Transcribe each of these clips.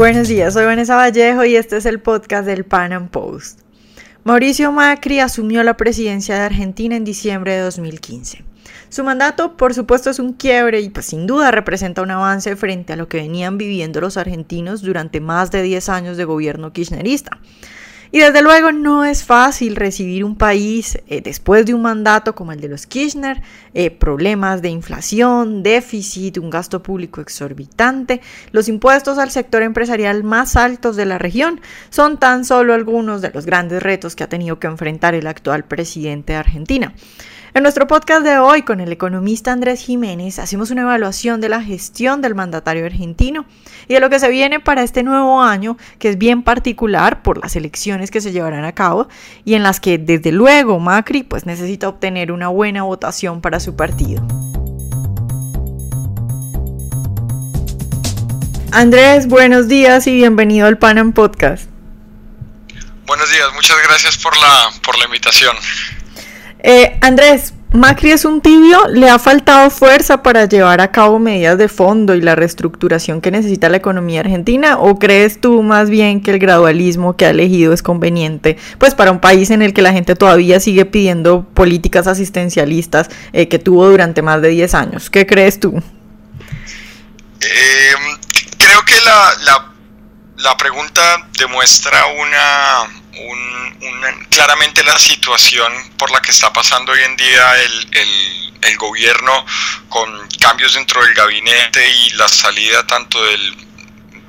Buenos días, soy Vanessa Vallejo y este es el podcast del Pan Am Post. Mauricio Macri asumió la presidencia de Argentina en diciembre de 2015. Su mandato, por supuesto, es un quiebre y pues sin duda representa un avance frente a lo que venían viviendo los argentinos durante más de 10 años de gobierno kirchnerista. Y desde luego no es fácil recibir un país eh, después de un mandato como el de los Kirchner, eh, problemas de inflación, déficit, un gasto público exorbitante, los impuestos al sector empresarial más altos de la región, son tan solo algunos de los grandes retos que ha tenido que enfrentar el actual presidente de Argentina. En nuestro podcast de hoy con el economista Andrés Jiménez hacemos una evaluación de la gestión del mandatario argentino y de lo que se viene para este nuevo año, que es bien particular por las elecciones que se llevarán a cabo y en las que desde luego Macri pues necesita obtener una buena votación para su partido. Andrés, buenos días y bienvenido al Panam Podcast. Buenos días, muchas gracias por la, por la invitación. Eh, Andrés, Macri es un tibio, le ha faltado fuerza para llevar a cabo medidas de fondo y la reestructuración que necesita la economía argentina o crees tú más bien que el gradualismo que ha elegido es conveniente pues para un país en el que la gente todavía sigue pidiendo políticas asistencialistas eh, que tuvo durante más de 10 años? ¿Qué crees tú? Eh, creo que la, la pregunta demuestra una claramente la situación por la que está pasando hoy en día el, el, gobierno con cambios dentro del gabinete y la salida tanto del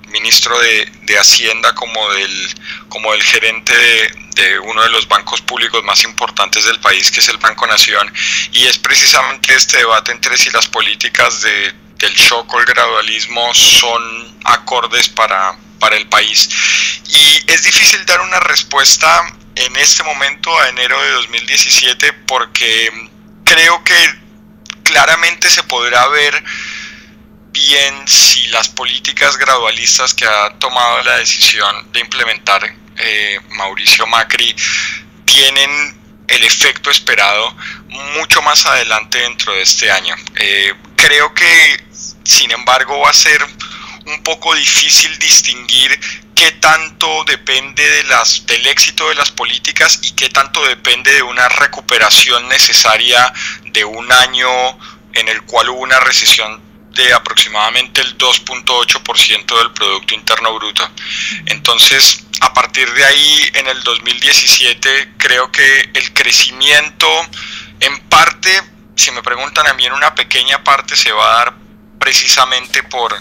ministro de, de Hacienda como del, como del gerente de, de, uno de los bancos públicos más importantes del país, que es el Banco Nación, y es precisamente este debate entre si las políticas de, del shock o el gradualismo son acordes para, para el país. Y es difícil dar una respuesta en este momento a enero de 2017 porque creo que claramente se podrá ver bien si las políticas gradualistas que ha tomado la decisión de implementar eh, Mauricio Macri tienen el efecto esperado mucho más adelante dentro de este año. Eh, creo que, sin embargo, va a ser un poco difícil distinguir qué tanto depende del éxito de las políticas y qué tanto depende de una recuperación necesaria de un año en el cual hubo una recesión de aproximadamente el 2.8% del Producto Interno Bruto. Entonces, a partir de ahí, en el 2017, creo que el crecimiento, en parte, si me preguntan a mí, en una pequeña parte se va a dar precisamente por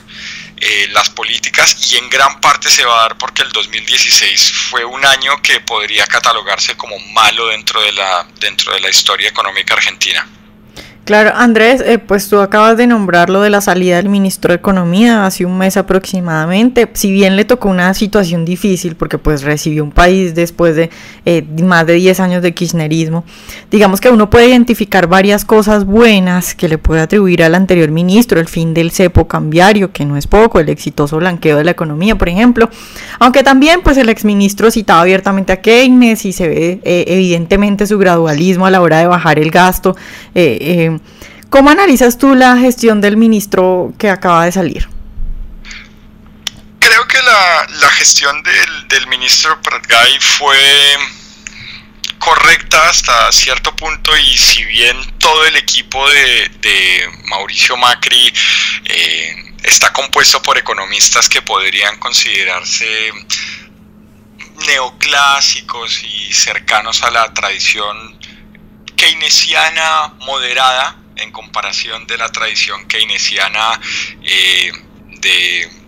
eh, las políticas y en gran parte se va a dar porque el 2016 fue un año que podría catalogarse como malo dentro de la, dentro de la historia económica argentina. Claro, Andrés, eh, pues tú acabas de nombrar lo de la salida del ministro de Economía hace un mes aproximadamente. Si bien le tocó una situación difícil, porque pues recibió un país después de eh, más de 10 años de kirchnerismo, digamos que uno puede identificar varias cosas buenas que le puede atribuir al anterior ministro, el fin del cepo cambiario, que no es poco, el exitoso blanqueo de la economía, por ejemplo. Aunque también pues el exministro citaba abiertamente a Keynes y se ve eh, evidentemente su gradualismo a la hora de bajar el gasto. ¿Cómo analizas tú la gestión del ministro que acaba de salir? La, gestión del, ministro Pratgay fue correcta hasta cierto punto y si bien todo el equipo de, Mauricio Macri eh, está compuesto por economistas que podrían considerarse neoclásicos y cercanos a la tradición keynesiana moderada en comparación de la tradición keynesiana eh, de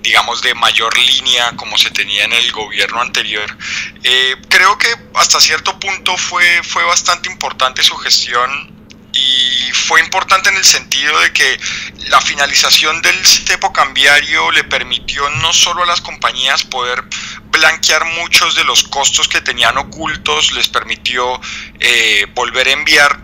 digamos de mayor línea como se tenía en el gobierno anterior. Eh, creo que hasta cierto punto fue, fue bastante importante su gestión y fue importante en el sentido de que la finalización del tipo cambiario le permitió no solo a las compañías poder blanquear muchos de los costos que tenían ocultos, les permitió eh, volver a enviar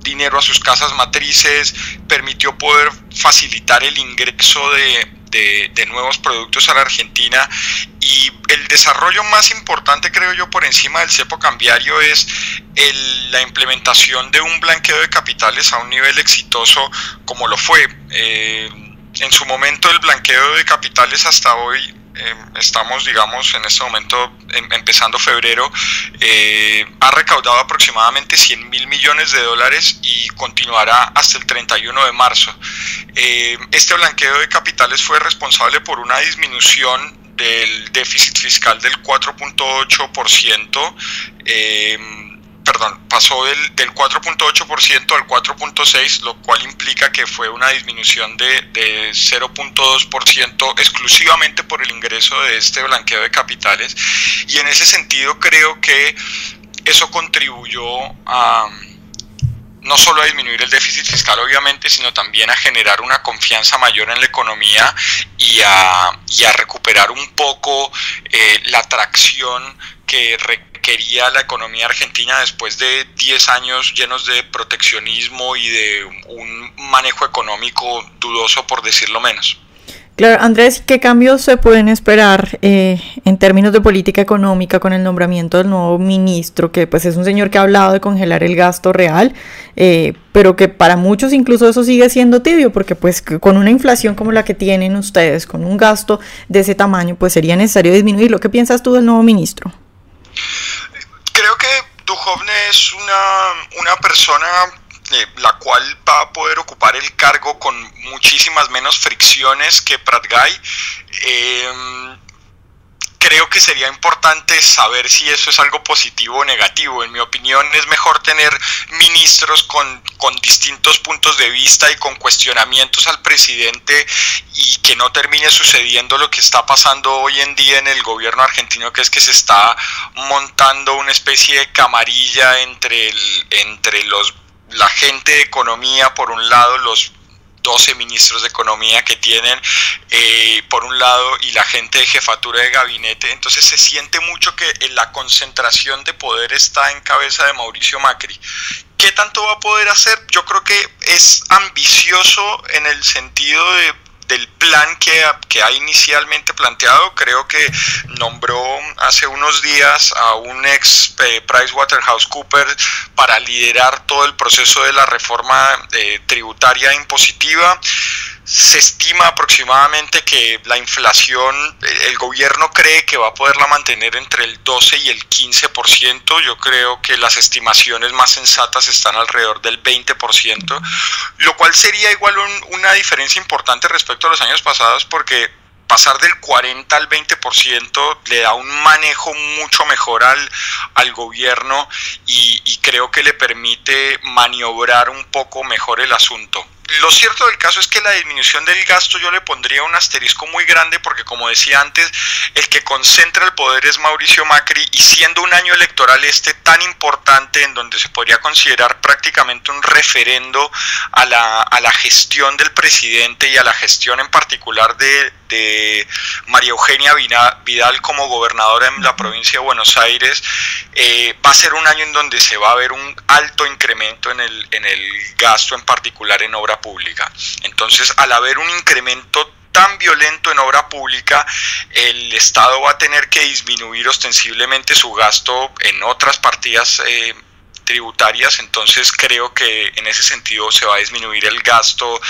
dinero a sus casas matrices, permitió poder facilitar el ingreso de, de, nuevos productos a la Argentina y el desarrollo más importante creo yo por encima del cepo cambiario es la implementación de un blanqueo de capitales a un nivel exitoso como lo fue. Eh, en su momento el blanqueo de capitales hasta hoy em, estamos, digamos, en este momento em, empezando febrero, eh, ha recaudado aproximadamente 100 mil millones de dólares y continuará hasta el 31 de marzo. Eh, este blanqueo de capitales fue responsable por una disminución del déficit fiscal del 4.8%. Perdón, pasó del, del 4.8% al 4.6%, lo cual implica que fue una disminución de, de 0.2% exclusivamente por el ingreso de este blanqueo de capitales. Y en ese sentido creo que eso contribuyó a no solo a disminuir el déficit fiscal obviamente, sino también a generar una confianza mayor en la economía y a, y a recuperar un poco eh, la atracción que requería la economía argentina después de 10 años llenos de proteccionismo y de un manejo económico dudoso, por decirlo menos. Claro, Andrés, ¿qué cambios se pueden esperar eh, en términos de política económica con el nombramiento del nuevo ministro, que pues es un señor que ha hablado de congelar el gasto real, eh, pero que para muchos incluso eso sigue siendo tibio, porque pues con una inflación como la que tienen ustedes, con un gasto de ese tamaño, pues sería necesario disminuirlo. ¿Qué piensas tú del nuevo ministro? Creo que Duhovne es una, una persona la cual va a poder ocupar el cargo con muchísimas menos fricciones que Pratgay. Eh, creo que sería importante saber si eso es algo positivo o negativo. En mi opinión es mejor tener ministros con, con, distintos puntos de vista y con cuestionamientos al presidente y que no termine sucediendo lo que está pasando hoy en día en el gobierno argentino, que es que se está montando una especie de camarilla entre, el, entre los la gente de economía, por un lado, los 12 ministros de economía que tienen, eh, por un lado, y la gente de jefatura de gabinete. Entonces se siente mucho que la concentración de poder está en cabeza de Mauricio Macri. ¿Qué tanto va a poder hacer? Yo creo que es ambicioso en el sentido de del plan que, que, ha inicialmente planteado. Creo que nombró hace unos días a un ex eh, PricewaterhouseCoopers para liderar todo el proceso de la reforma eh, tributaria impositiva. Se estima aproximadamente que la inflación, el gobierno cree que va a poderla mantener entre el 12 y el 15%. Yo creo que las estimaciones más sensatas están alrededor del 20%, lo cual sería igual una diferencia importante respecto a los años pasados porque pasar del 40 al 20% le da un manejo mucho mejor al, al gobierno y creo que le permite maniobrar un poco mejor el asunto lo cierto del caso es que la disminución del gasto yo le pondría un asterisco muy grande porque como decía antes, el que concentra el poder es Mauricio Macri y siendo un año electoral este tan importante en donde se podría considerar prácticamente un referendo a la, a la gestión del presidente y a la gestión en particular de, de María Eugenia Vidal como gobernadora en la provincia de Buenos Aires, eh, va a ser un año en donde se va a ver un alto incremento en el, en el gasto, en particular en obra pública. Entonces, al haber un incremento tan violento en obra pública, el Estado va a tener que disminuir ostensiblemente su gasto en otras partidas. Eh, tributarias, entonces creo que en ese sentido se va a disminuir el gasto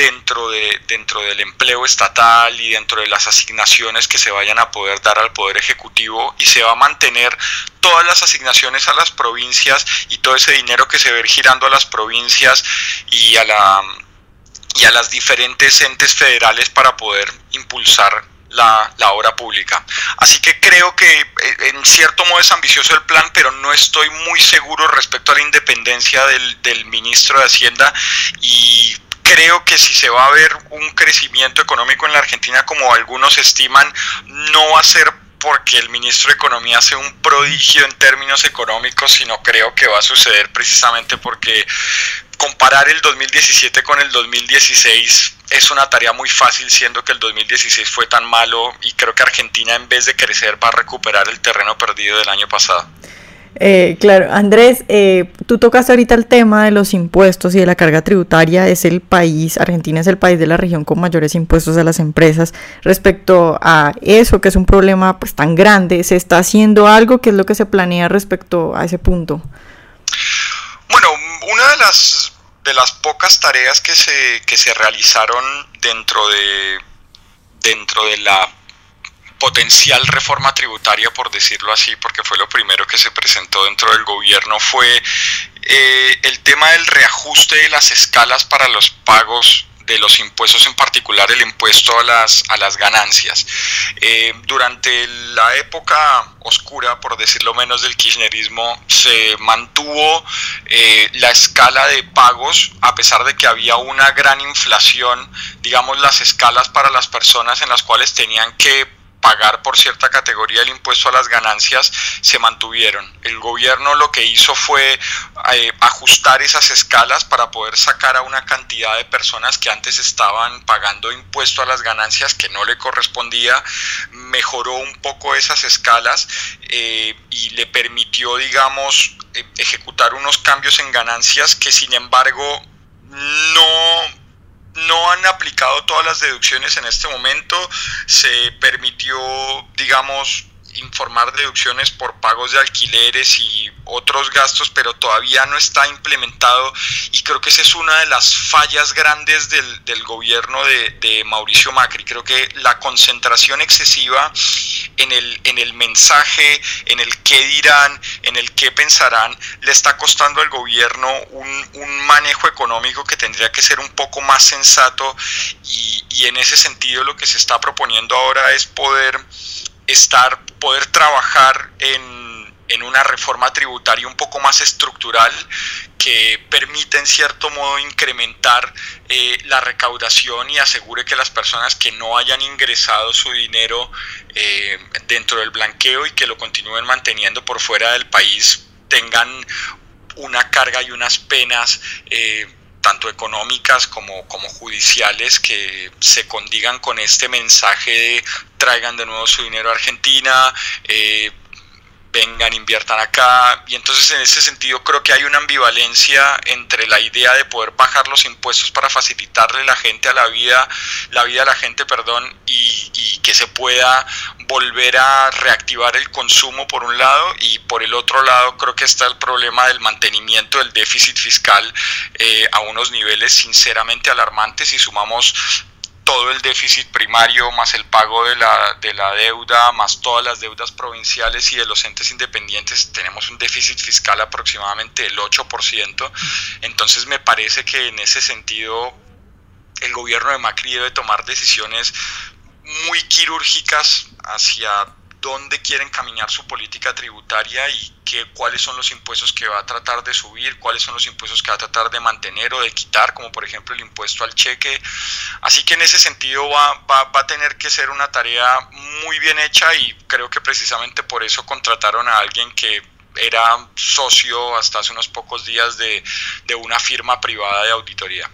dentro, de, dentro del empleo estatal y dentro de las asignaciones que se vayan a poder dar al Poder Ejecutivo y se va a mantener todas las asignaciones a las provincias y todo ese dinero que se ir girando a las provincias y a, la, y a las diferentes entes federales para poder impulsar la, la, obra pública. Así que creo que eh, en cierto modo es ambicioso el plan, pero no estoy muy seguro respecto a la independencia del, del ministro de Hacienda y creo que si se va a ver un crecimiento económico en la Argentina como algunos estiman, no va a ser porque el ministro de Economía hace un prodigio en términos económicos, sino creo que va a suceder precisamente porque comparar el 2017 con el 2016 es una tarea muy fácil, siendo que el 2016 fue tan malo y creo que Argentina en vez de crecer va a recuperar el terreno perdido del año pasado. Eh, claro, Andrés, eh, tú tocas ahorita el tema de los impuestos y de la carga tributaria. Es el país, Argentina es el país de la región con mayores impuestos a las empresas. Respecto a eso, que es un problema pues tan grande, ¿se está haciendo algo? ¿Qué es lo que se planea respecto a ese punto? Bueno, una de las de las pocas tareas que se, que se realizaron dentro de dentro de la potencial reforma tributaria, por decirlo así, porque fue lo primero que se presentó dentro del gobierno, fue eh, el tema del reajuste de las escalas para los pagos de los impuestos, en particular el impuesto a las, a las ganancias. Eh, durante la época oscura, por decirlo menos, del kirchnerismo, se mantuvo eh, la escala de pagos, a pesar de que había una gran inflación, digamos, las escalas para las personas en las cuales tenían que pagar por cierta categoría el impuesto a las ganancias se mantuvieron. El gobierno lo que hizo fue eh, ajustar esas escalas para poder sacar a una cantidad de personas que antes estaban pagando impuesto a las ganancias que no le correspondía, mejoró un poco esas escalas eh, y le permitió, digamos, e-, ejecutar unos cambios en ganancias que sin embargo no han aplicado todas las deducciones en este momento. Se permitió, digamos, informar deducciones por pagos de alquileres y otros gastos, pero todavía no está implementado y creo que esa es una de las fallas grandes del, del gobierno de, Mauricio Macri. Creo que la concentración excesiva en el, en el mensaje, en el qué dirán, en el qué pensarán, le está costando al gobierno un, un manejo económico que tendría que ser un poco más sensato y, y en ese sentido lo que se está proponiendo ahora es poder estar, poder trabajar en, una reforma tributaria un poco más estructural que permita en cierto modo incrementar eh, la recaudación y asegure que las personas que no hayan ingresado su dinero eh, dentro del blanqueo y que lo continúen manteniendo por fuera del país tengan una carga y unas penas eh, tanto económicas como, como judiciales que se condigan con este mensaje de traigan de nuevo su dinero a Argentina, eh, vengan, inviertan acá. Y entonces en ese sentido creo que hay una ambivalencia entre la idea de poder bajar los impuestos para facilitarle la gente a la vida, la vida a la gente, perdón, y, y que se pueda volver a reactivar el consumo por un lado y por el otro lado creo que está el problema del mantenimiento del déficit fiscal eh, a unos niveles sinceramente alarmantes y sumamos todo el déficit primario, más el pago de la, de la deuda, más todas las deudas provinciales y de los entes independientes, tenemos un déficit fiscal aproximadamente del 8%. Entonces me parece que en ese sentido el gobierno de Macri debe tomar decisiones muy quirúrgicas hacia dónde quieren caminar su política tributaria y qué, cuáles son los impuestos que va a tratar de subir, cuáles son los impuestos que va a tratar de mantener o de quitar, como por ejemplo el impuesto al cheque. Así que en ese sentido va, va, va a tener que ser una tarea muy bien hecha y creo que precisamente por eso contrataron a alguien que era socio hasta hace unos pocos días de, de una firma privada de auditoría.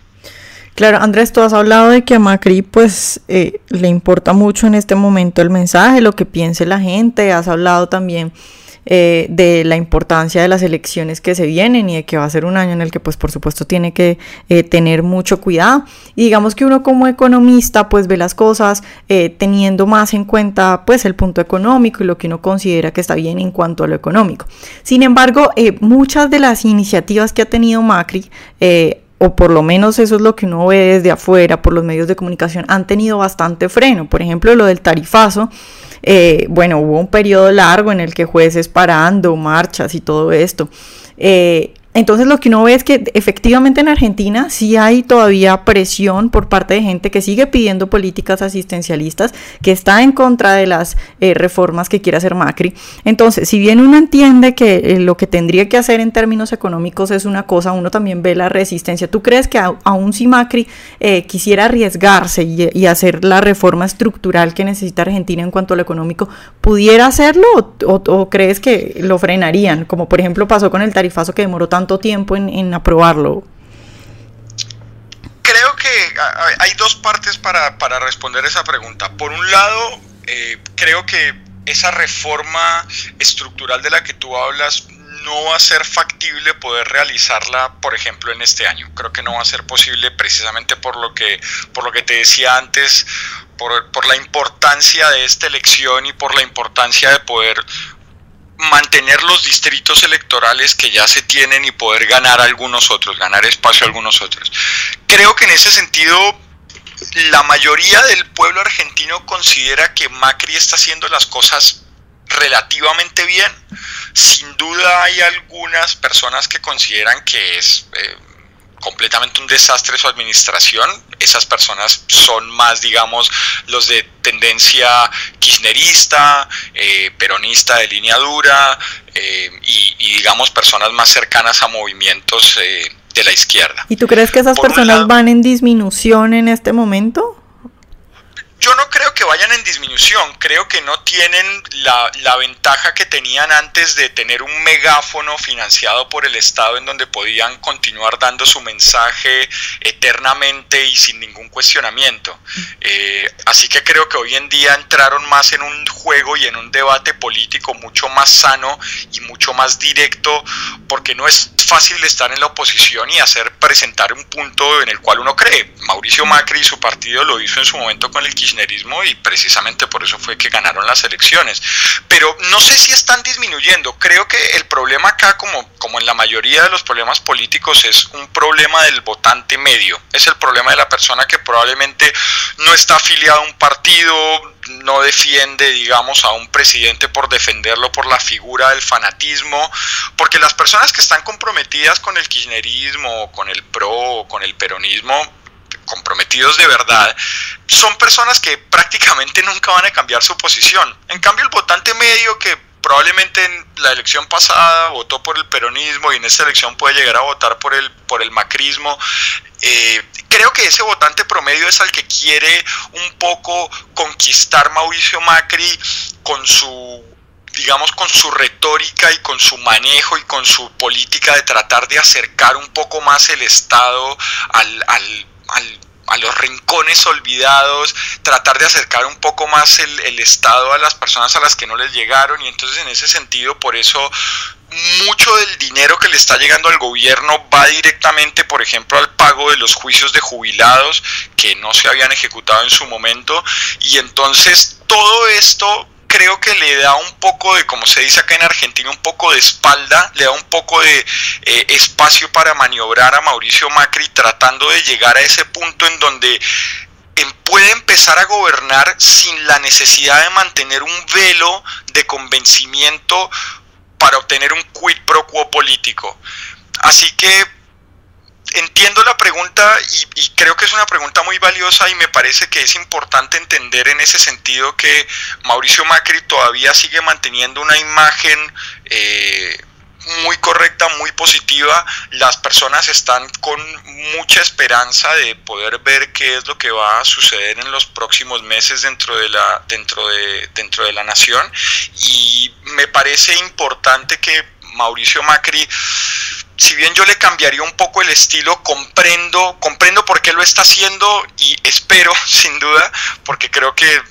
Claro, Andrés, tú has hablado de que a Macri pues eh, le importa mucho en este momento el mensaje, lo que piense la gente, has hablado también eh, de la importancia de las elecciones que se vienen y de que va a ser un año en el que pues por supuesto tiene que eh, tener mucho cuidado y digamos que uno como economista pues ve las cosas teniendo más en cuenta pues el punto económico y lo que uno considera que está bien en cuanto a lo económico. Sin embargo, muchas de las iniciativas que ha tenido Macri o por lo menos eso es lo que uno ve desde afuera por los medios de comunicación, han tenido bastante freno. Por ejemplo, lo del tarifazo, eh, bueno, hubo un periodo largo en el que jueces parando, marchas y todo esto. Eh, entonces lo que uno ve es que efectivamente en Argentina sí hay todavía presión por parte de gente que sigue pidiendo políticas asistencialistas, que está en contra de las eh, reformas que quiere hacer Macri. Entonces, si bien uno entiende que eh, lo que tendría que hacer en términos económicos es una cosa, uno también ve la resistencia. ¿Tú crees que aún si Macri eh, quisiera arriesgarse y, hacer la reforma estructural que necesita Argentina en cuanto a lo económico, pudiera hacerlo o crees que lo frenarían? Como por ejemplo pasó con el tarifazo que demoró tanto tiempo en, en, aprobarlo? Creo que hay dos partes para, para responder esa pregunta. Por un lado, eh, creo que esa reforma estructural de la que tú hablas no va a ser factible poder realizarla, por ejemplo, en este año. Creo que no va a ser posible precisamente por lo que, por lo que te decía antes, por, por la importancia de esta elección y por la importancia de poder mantener los distritos electorales que ya se tienen y poder ganar algunos otros, ganar espacio a algunos otros. Creo que en ese sentido la mayoría del pueblo argentino considera que Macri está haciendo las cosas relativamente bien. Sin duda hay algunas personas que consideran que es eh, completamente un desastre su administración. Esas personas son más, digamos, los de tendencia kirchnerista, eh, peronista de línea dura eh, y, digamos, personas más cercanas a movimientos de la izquierda. ¿Y tú crees que esas personas van en disminución en este momento? Yo no creo que vayan en disminución, creo que no tienen la, la, ventaja que tenían antes de tener un megáfono financiado por el Estado en donde podían continuar dando su mensaje eternamente y sin ningún cuestionamiento. Eh, así que creo que hoy en día entraron más en un juego y en un debate político mucho más sano y mucho más directo, porque no es fácil estar en la oposición y hacer presentar un punto en el cual uno cree. Mauricio Macri y su partido lo hizo en su momento con el kirchnerismo y precisamente por eso fue que ganaron las elecciones. Pero no sé si están disminuyendo. Creo que el problema acá, como, como en la mayoría de los problemas políticos, es un problema del votante medio. Es el problema de la persona que probablemente no está afiliada a un partido, no defiende, digamos, a un presidente por defenderlo por la figura del fanatismo, porque las personas que están comprometidas con el kirchnerismo, con el PRO, con el peronismo, comprometidos de verdad, son personas que prácticamente nunca van a cambiar su posición. En cambio, el votante medio que probablemente en la elección pasada votó por el peronismo y en esta elección puede llegar a votar por el, por el macrismo, eh, creo que ese votante promedio es al que quiere un poco conquistar Mauricio Macri con su digamos, con su retórica y con su manejo y con su política de tratar de acercar un poco más el Estado al, al, al a los rincones olvidados, tratar de acercar un poco más el, el, Estado a las personas a las que no les llegaron y entonces en ese sentido por eso mucho del dinero que le está llegando al gobierno va directamente, por ejemplo, al pago de los juicios de jubilados que no se habían ejecutado en su momento y entonces todo esto creo que le da un poco de, como se dice acá en Argentina, un poco de espalda, le da un poco de eh, espacio para maniobrar a Mauricio Macri tratando de llegar a ese punto en donde em, puede empezar a gobernar sin la necesidad de mantener un velo de convencimiento para obtener un quid pro quo político. Así que entiendo la pregunta y, creo que es una pregunta muy valiosa y me parece que es importante entender en ese sentido que Mauricio Macri todavía sigue manteniendo una imagen eh, muy correcta, muy positiva. Las personas están con mucha esperanza de poder ver qué es lo que va a suceder en los próximos meses dentro de la, dentro de, dentro de la nación y me parece importante que Mauricio Macri si bien yo le cambiaría un poco el estilo, comprendo, comprendo por qué lo está haciendo y espero, sin duda, porque creo que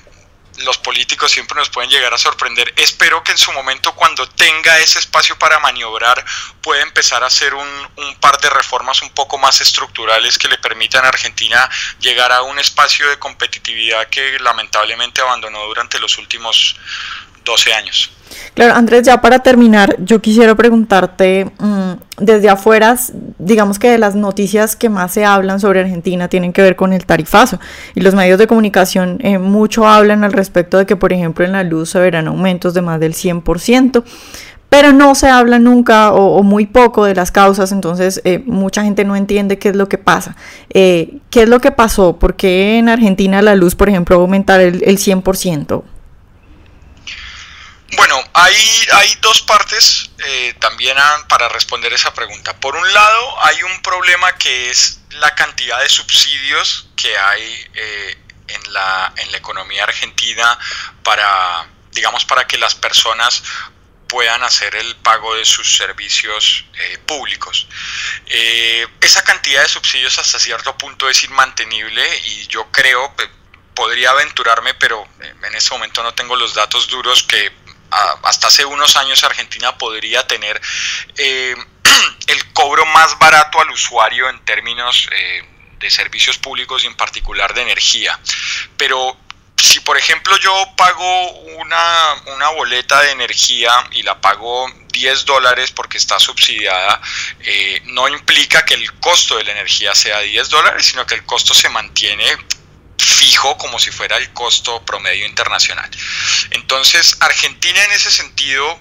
los políticos siempre nos pueden llegar a sorprender. Espero que en su momento, cuando tenga ese espacio para maniobrar, pueda empezar a hacer un, un, par de reformas un poco más estructurales que le permitan a Argentina llegar a un espacio de competitividad que lamentablemente abandonó durante los últimos 12 años. Claro, Andrés, ya para terminar, yo quisiera preguntarte, mm, desde afuera, digamos que de las noticias que más se hablan sobre Argentina tienen que ver con el tarifazo y los medios de comunicación eh, mucho hablan al respecto de que, por ejemplo, en la luz se verán aumentos de más del 100%, pero no se habla nunca o, muy poco de las causas, entonces eh, mucha gente no entiende qué es lo que pasa. Eh, ¿Qué es lo que pasó? ¿Por qué en Argentina la luz, por ejemplo, va aumentar el, el 100%? Bueno, hay, hay dos partes eh, también para responder esa pregunta. Por un lado, hay un problema que es la cantidad de subsidios que hay eh, en, la, en la economía argentina para, digamos, para que las personas puedan hacer el pago de sus servicios eh, públicos. esa cantidad de subsidios hasta cierto punto es inmantenible y yo creo, podría aventurarme, pero en este momento no tengo los datos duros que hasta hace unos años Argentina podría tener eh, el cobro más barato al usuario en términos eh, de servicios públicos y en particular de energía. Pero si por ejemplo yo pago una, una boleta de energía y la pago 10 dólares porque está subsidiada, eh, no implica que el costo de la energía sea 10 dólares, sino que el costo se mantiene fijo como si fuera el costo promedio internacional. Entonces, Argentina en ese sentido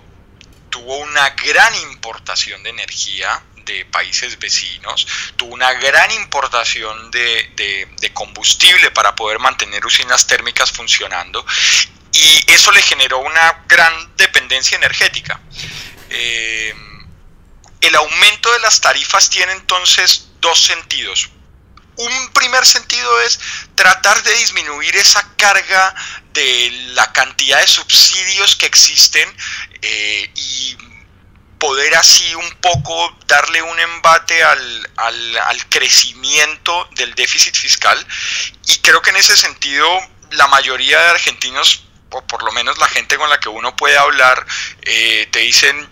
tuvo una gran importación de energía de países vecinos, tuvo una gran importación de, combustible para poder mantener usinas térmicas funcionando y eso le generó una gran dependencia energética. Eh, el aumento de las tarifas tiene entonces dos sentidos. Un primer sentido es tratar de disminuir esa carga de la cantidad de subsidios que existen eh, y poder así un poco darle un embate al, al, crecimiento del déficit fiscal. Y creo que en ese sentido la mayoría de argentinos, o por lo menos la gente con la que uno puede hablar, eh, te dicen,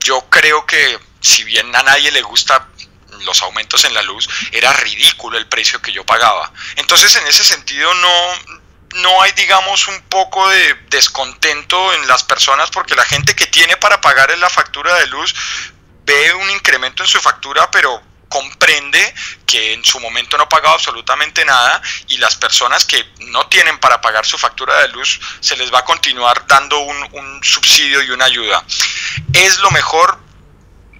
yo creo que si bien a nadie le gusta los aumentos en la luz, era ridículo el precio que yo pagaba. Entonces, en ese sentido, no, no hay, digamos, un poco de descontento en las personas porque la gente que tiene para pagar la factura de luz ve un incremento en su factura, pero comprende que en su momento no pagaba absolutamente nada y las personas que no tienen para pagar su factura de luz se les va a continuar dando un subsidio y una ayuda. Es lo mejor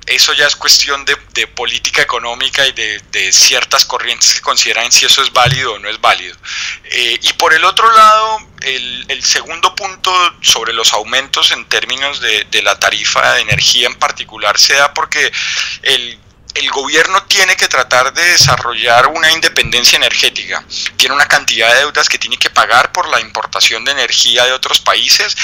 eso ya es cuestión de, política económica y de, ciertas corrientes que consideran si eso es válido o no es válido. Eh, y por el otro lado, el, segundo punto sobre los aumentos en términos de, la tarifa de energía en particular se da porque el el gobierno tiene que tratar de desarrollar una independencia energética. Tiene una cantidad de deudas que tiene que pagar por la importación de energía de otros países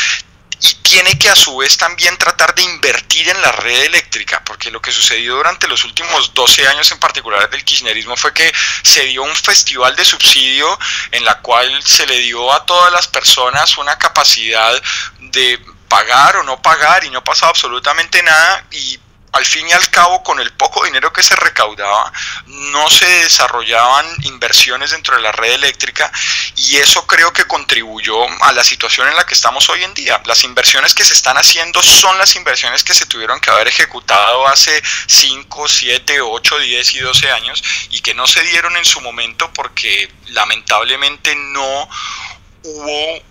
y tiene que a su vez también tratar de invertir en la red eléctrica, porque lo que sucedió durante los últimos 12 años en particular del kirchnerismo fue que se dio un festival de subsidio en la cual se le dio a todas las personas una capacidad de pagar o no pagar y no pasaba absolutamente nada y al fin y al cabo, con el poco dinero que se recaudaba, no se desarrollaban inversiones dentro de la red eléctrica y eso creo que contribuyó a la situación en la que estamos hoy en día. Las inversiones que se están haciendo son las inversiones que se tuvieron que haber ejecutado hace 5, 7, 8, 10 y 12 años y que no se dieron en su momento porque lamentablemente no hubo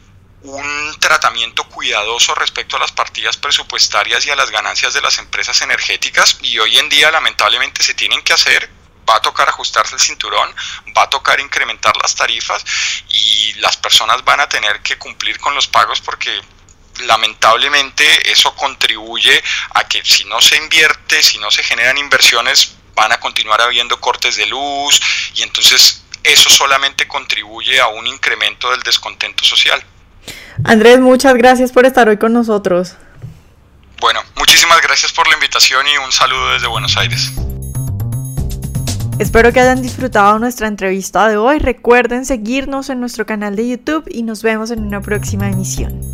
un tratamiento cuidadoso respecto a las partidas presupuestarias y a las ganancias de las empresas energéticas y hoy en día lamentablemente se tienen que hacer va a tocar ajustarse el cinturón, va a tocar incrementar las tarifas y las personas van a tener que cumplir con los pagos porque lamentablemente eso contribuye a que si no se invierte, si no se generan inversiones, van a continuar habiendo cortes de luz y entonces eso solamente contribuye a un incremento del descontento social. Andrés, muchas gracias por estar hoy con nosotros. Bueno, muchísimas gracias por la invitación y un saludo desde Buenos Aires. Espero que hayan disfrutado nuestra entrevista de hoy. Recuerden seguirnos en nuestro canal de YouTube y nos vemos en una próxima emisión.